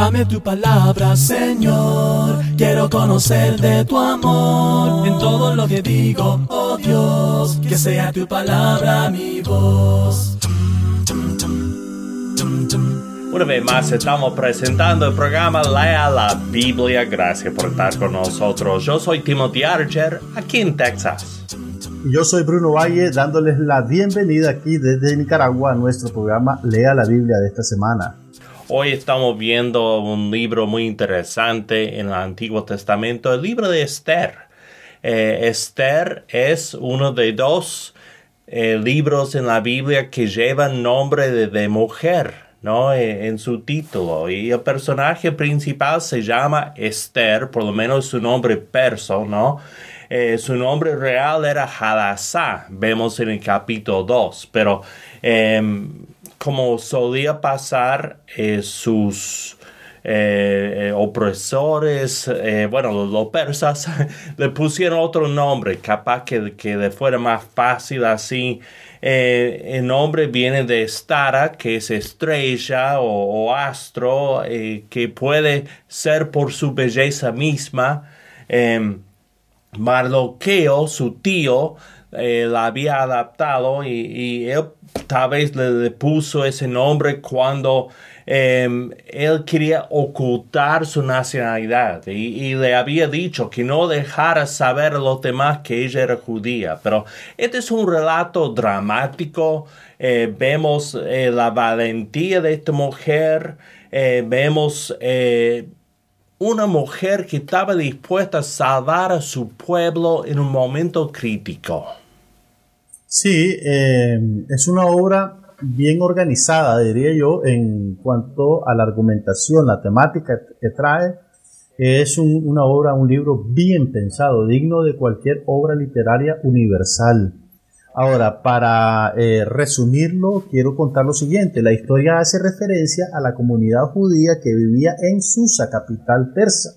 Dame tu palabra, Señor. Quiero conocer de tu amor en todo lo que digo, oh Dios. Que sea tu palabra mi voz. Una vez más estamos presentando el programa Lea la Biblia. Gracias por estar con nosotros. Yo soy Timothy Archer, aquí en Texas. Yo soy Bruno Valle, dándoles la bienvenida aquí desde Nicaragua a nuestro programa Lea la Biblia de esta semana. Hoy estamos viendo un libro muy interesante en el Antiguo Testamento, el libro de Esther. Eh, Esther es uno de dos eh, libros en la Biblia que llevan nombre de, mujer, ¿no? Eh, en su título. Y el personaje principal se llama Esther, por lo menos su nombre perso, ¿no? Su nombre real era Hadassah, vemos en el capítulo 2, pero em, como solía pasar, eh, sus eh, eh, opresores, bueno, los, persas, le pusieron otro nombre, capaz que, que fuera más fácil así. el nombre viene de Stara, que es estrella o, astro, que puede ser por su belleza misma. Em, Mardoqueo, su tío, la había adaptado y, él tal vez le, puso ese nombre cuando em, él quería ocultar su nacionalidad y, le había dicho que no dejara saber a los demás que ella era judía. Pero este es un relato dramático. Eh, vemos eh, la valentía de esta mujer. Eh, vemos una mujer que estaba dispuesta a salvar a su pueblo en un momento crítico. Sí, em, es una obra bien organizada, diría yo, en cuanto a la argumentación, la temática que trae. Es una obra, un libro bien pensado, digno de cualquier obra literaria universal. Ahora, para eh, resumirlo, quiero contar lo siguiente. La historia hace referencia a la comunidad judía que vivía en Susa, capital persa.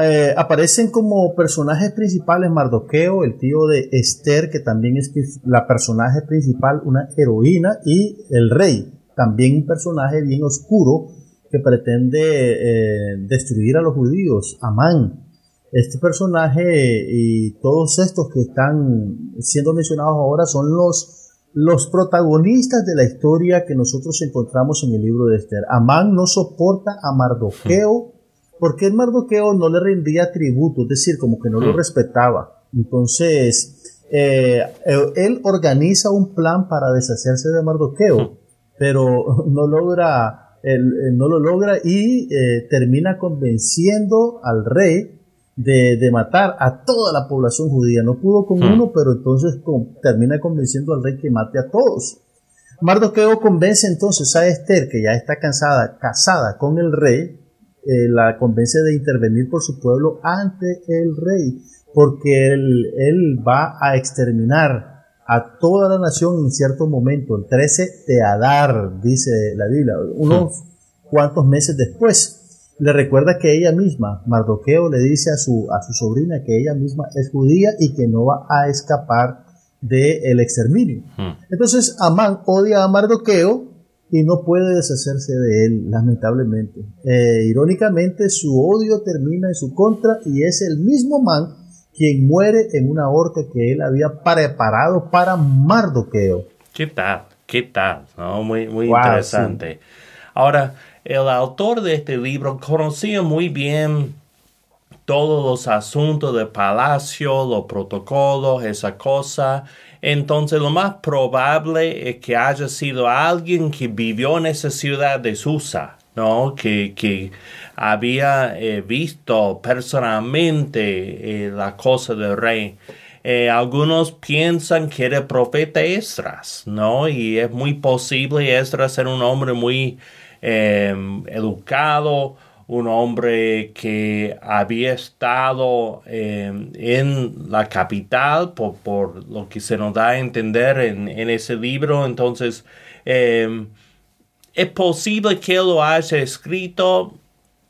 Eh, aparecen como personajes principales Mardoqueo, el tío de Esther, que también es la personaje principal, una heroína, y el rey, también un personaje bien oscuro que pretende eh, destruir a los judíos, Amán. Este personaje y todos estos que están siendo mencionados ahora son los, los protagonistas de la historia que nosotros encontramos en el libro de Esther. Amán no soporta a Mardoqueo porque el Mardoqueo no le rendía tributo, es decir, como que no lo mm. respetaba. Entonces, eh, él organiza un plan para deshacerse de Mardoqueo, mm. pero no logra, no lo logra y eh, termina convenciendo al rey de, matar a toda la población judía. No pudo con mm. uno, pero entonces termina convenciendo al rey que mate a todos. Mardoqueo convence entonces a Esther, que ya está cansada, casada con el rey, eh, la convence de intervenir por su pueblo ante el rey, porque él, va a exterminar a toda la nación en cierto momento, el 13 de Adar, dice la Biblia, unos cuantos meses después. Le recuerda que ella misma, Mardoqueo, le dice a su, a su sobrina que ella misma es judía y que no va a escapar del exterminio. Entonces Amán odia a Mardoqueo y no puede deshacerse de él, lamentablemente. Eh, irónicamente, su odio termina en su contra y es el mismo man quien muere en una horca que él había preparado para Mardoqueo. ¿Qué tal? ¿Qué tal? Muy, muy interesante. Ahora, el autor de este libro conocía muy bien todos los asuntos del palacio, los protocolos, esa cosa, entonces lo más probable es que haya sido alguien que vivió en esa ciudad de Susa, ¿no? Que, había eh, visto personalmente eh, la cosa del rey. Eh, algunos piensan que era el profeta Esdras, ¿no? Y es muy posible Esdras era un hombre muy educado, un hombre que había estado eh, en la capital, por, lo que se nos da a entender en, ese libro. Entonces, eh, es posible que lo haya escrito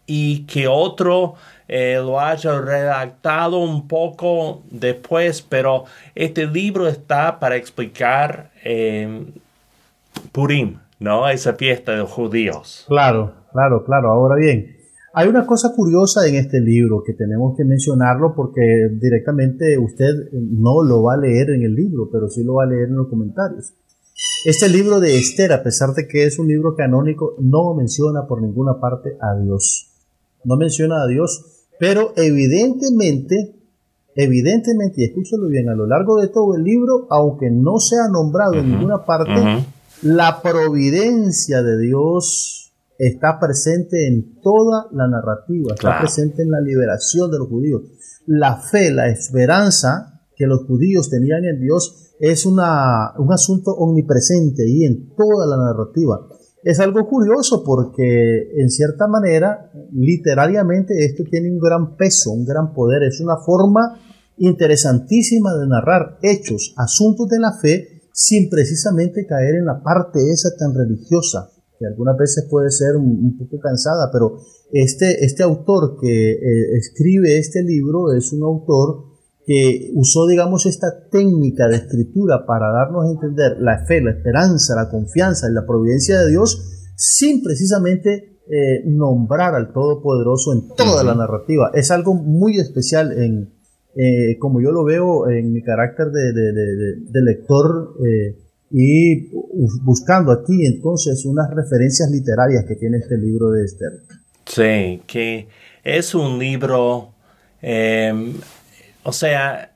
y que otro eh, lo haya redactado un poco después, pero este libro está para explicar Purim, ¿no? Esa fiesta de los judíos. Claro, claro, claro. Ahora bien, hay una cosa curiosa en este libro que tenemos que mencionarlo porque directamente usted no lo va a leer en el libro, pero sí lo va a leer en los comentarios. Este libro de Esther, a pesar de que es un libro canónico, no menciona por ninguna parte a Dios. No menciona a Dios, pero evidentemente, evidentemente, y escúchalo bien, a lo largo de todo el libro, aunque no sea nombrado en ninguna parte, la providencia de Dios está presente en toda la narrativa, está presente en la liberación de los judíos. La fe, la esperanza que los judíos tenían en Dios es una, un asunto omnipresente ahí en toda la narrativa. Es algo curioso porque en cierta manera, literariamente, esto tiene un gran peso, un gran poder. Es una forma interesantísima de narrar hechos, asuntos de la fe, sin precisamente caer en la parte esa tan religiosa, que algunas veces puede ser un, poco cansada, pero este, este autor que eh, escribe este libro es un autor que usó, digamos, esta técnica de escritura para darnos a entender la fe, la esperanza, la confianza y la providencia de Dios, sin precisamente eh, nombrar al Todopoderoso en toda la narrativa. Es algo muy especial en, eh, como yo lo veo en mi carácter de, lector eh, y buscando aquí entonces unas referencias literarias que tiene este libro de Esther. Sí, que es un libro o sea,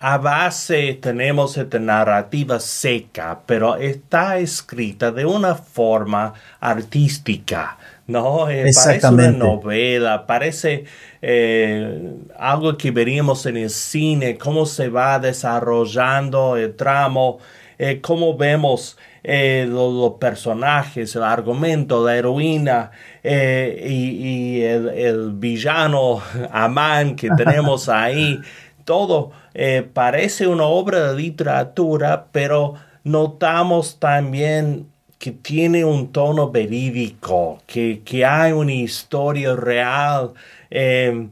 a base tenemos esta narrativa seca, pero está escrita de una forma artística, ¿no? Eh, parece una novela, parece eh, algo que veríamos en el cine, cómo se va desarrollando el tramo, eh, cómo vemos los, personajes, el argumento, la heroína y, el, el, villano Amán que tenemos ahí todo parece una obra de literatura, pero notamos también que tiene un tono verídico, que, hay una historia real em,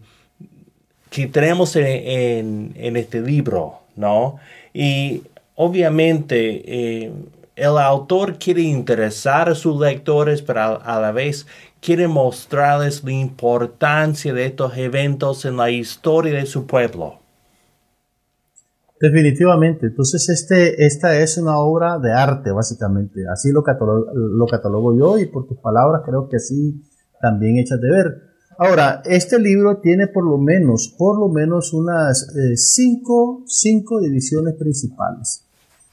que tenemos en, este libro, ¿no? Y obviamente eh, el autor quiere interesar a sus lectores, pero a la vez quiere mostrarles la importancia de estos eventos en la historia de su pueblo. Definitivamente. Entonces, este, esta es una obra de arte, básicamente. Así lo catalogo, lo catalogo yo y por tus palabras creo que así también echas de ver. Ahora, este libro tiene por lo menos, por lo menos unas eh, cinco, cinco divisiones principales.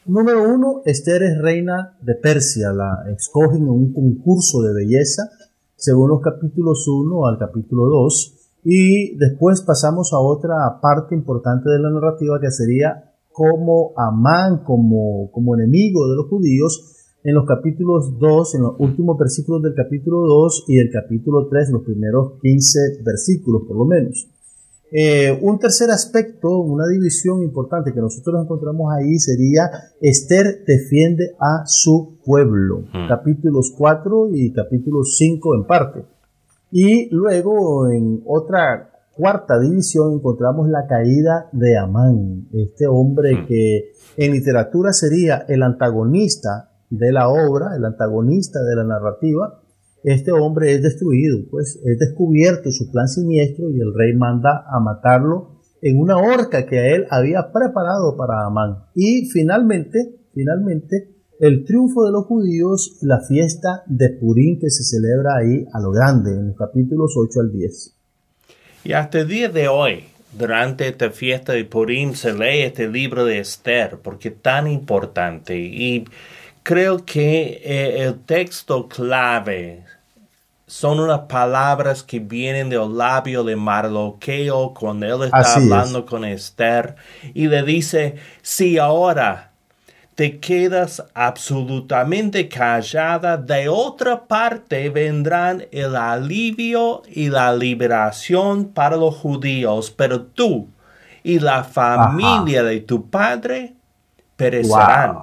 Número uno, Esther es reina de Persia, la escogen en un concurso de belleza, según los capítulos 1 al capítulo 2. Y después pasamos a otra parte importante de la narrativa que sería como Amán, como, como enemigo de los judíos, en los capítulos 2, en los últimos versículos del capítulo 2 y el capítulo 3, en los primeros 15 versículos por lo menos. Eh, un tercer aspecto, una división importante que nosotros encontramos ahí sería Esther defiende a su pueblo, capítulos 4 y capítulos 5 en parte. Y luego en otra cuarta división encontramos la caída de Amán, este hombre hmm. que en literatura sería el antagonista de la obra, el antagonista de la narrativa. Este hombre es destruido, pues es descubierto su plan siniestro y el rey manda a matarlo en una horca que él había preparado para Amán. Y finalmente, finalmente, el triunfo de los judíos, la fiesta de Purín que se celebra ahí a lo grande, en los capítulos 8 al 10. Y hasta el día de hoy, durante esta fiesta de Purim, se lee este libro de Esther, porque es tan importante. Y creo que eh, el texto clave son unas palabras que vienen del labio de Marloqueo cuando él está hablando con Esther y le dice, si ahora te quedas absolutamente callada, de otra parte vendrán el alivio y la liberación para los judíos, pero tú y la familia de tu padre perecerán.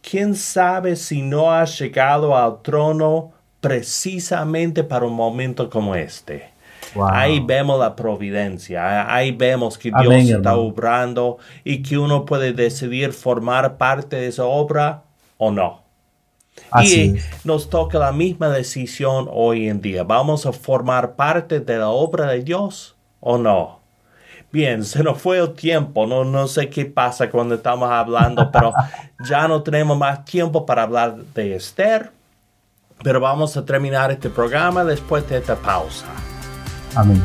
¿Quién sabe si no has llegado al trono precisamente para un momento como este? Ahí vemos la providencia, ahí vemos que Dios está obrando y que uno puede decidir formar parte de esa obra o no. y nos toca la misma decisión hoy en día. ¿Vamos a formar parte de la obra de Dios o no? Bien, se nos fue el tiempo, no, no sé qué pasa cuando estamos hablando, pero ya no tenemos más tiempo para hablar de Esther, pero vamos a terminar este programa después de esta pausa. Amén.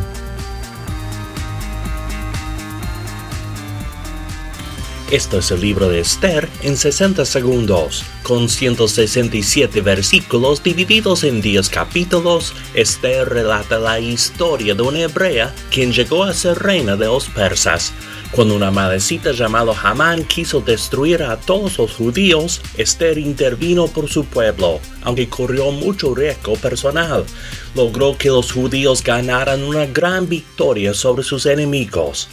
Esto es el libro de Esther en 60 segundos, con 167 versículos divididos en 10 capítulos. Esther relata la historia de una hebrea quien llegó a ser reina de los persas. Cuando una madrecita llamada Hamán quiso destruir a todos los judíos, Esther intervino por su pueblo, aunque corrió mucho riesgo personal. Logró que los judíos ganaran una gran victoria sobre sus enemigos.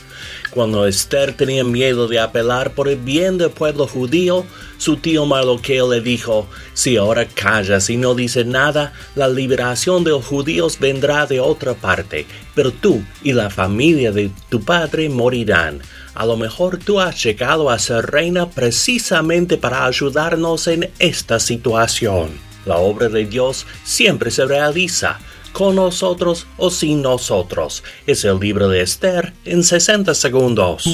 Cuando Esther tenía miedo de apelar por el bien del pueblo judío, su tío Mardoqueo le dijo, si ahora callas y no dices nada, la liberación de los judíos vendrá de otra parte, pero tú y la familia de tu padre morirán. A lo mejor tú has llegado a ser reina precisamente para ayudarnos en esta situación. La obra de Dios siempre se realiza con nosotros o sin nosotros. Es el libro de Esther en 60 segundos.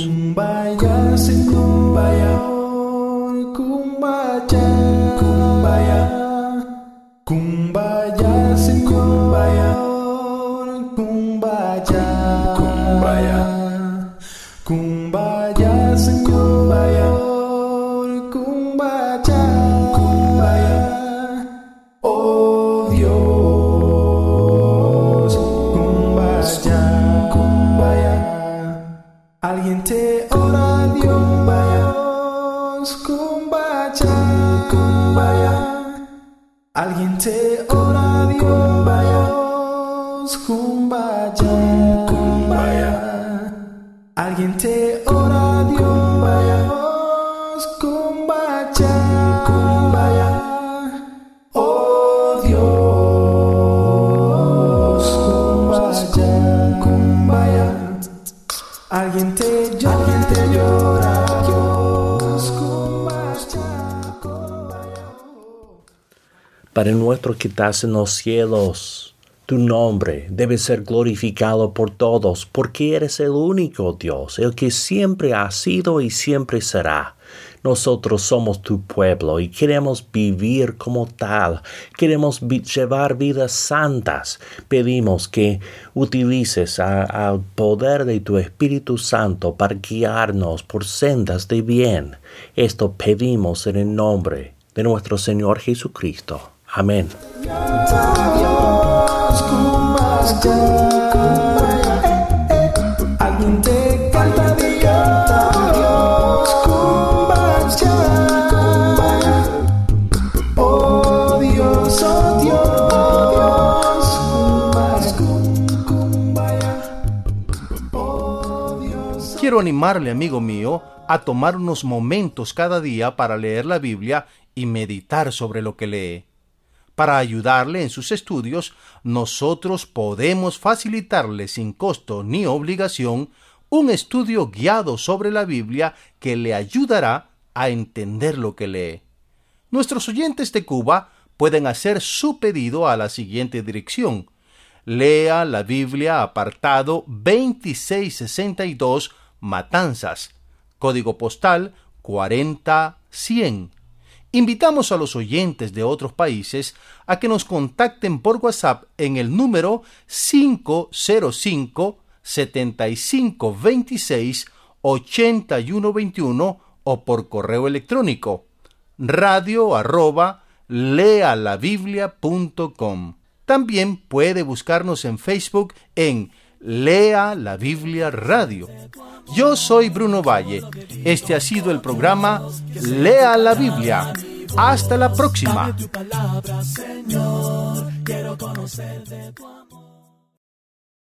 Alguien te ora Dios, kumbaya, kumbaya. Alguien te ora Dios, Para nuestro que estás en los cielos, tu nombre debe ser glorificado por todos, porque eres el único Dios, el que siempre ha sido y siempre será. Nosotros somos tu pueblo y queremos vivir como tal, queremos llevar vidas santas. Pedimos que utilices al poder de tu Espíritu Santo para guiarnos por sendas de bien. Esto pedimos en el nombre de nuestro Señor Jesucristo. Amén. Quiero animarle, amigo mío, a tomar unos momentos cada día para leer la Biblia y meditar sobre lo que lee. Para ayudarle en sus estudios, nosotros podemos facilitarle sin costo ni obligación un estudio guiado sobre la Biblia que le ayudará a entender lo que lee. Nuestros oyentes de Cuba pueden hacer su pedido a la siguiente dirección. Lea la Biblia apartado 2662 Matanzas, código postal 40100 Invitamos a los oyentes de otros países a que nos contacten por WhatsApp en el número 505 7526 8121 o por correo electrónico radio arroba lealabiblia.com. También puede buscarnos en Facebook en Lea la Biblia Radio. Yo soy Bruno Valle. Este ha sido el programa Lea la Biblia. Hasta la próxima.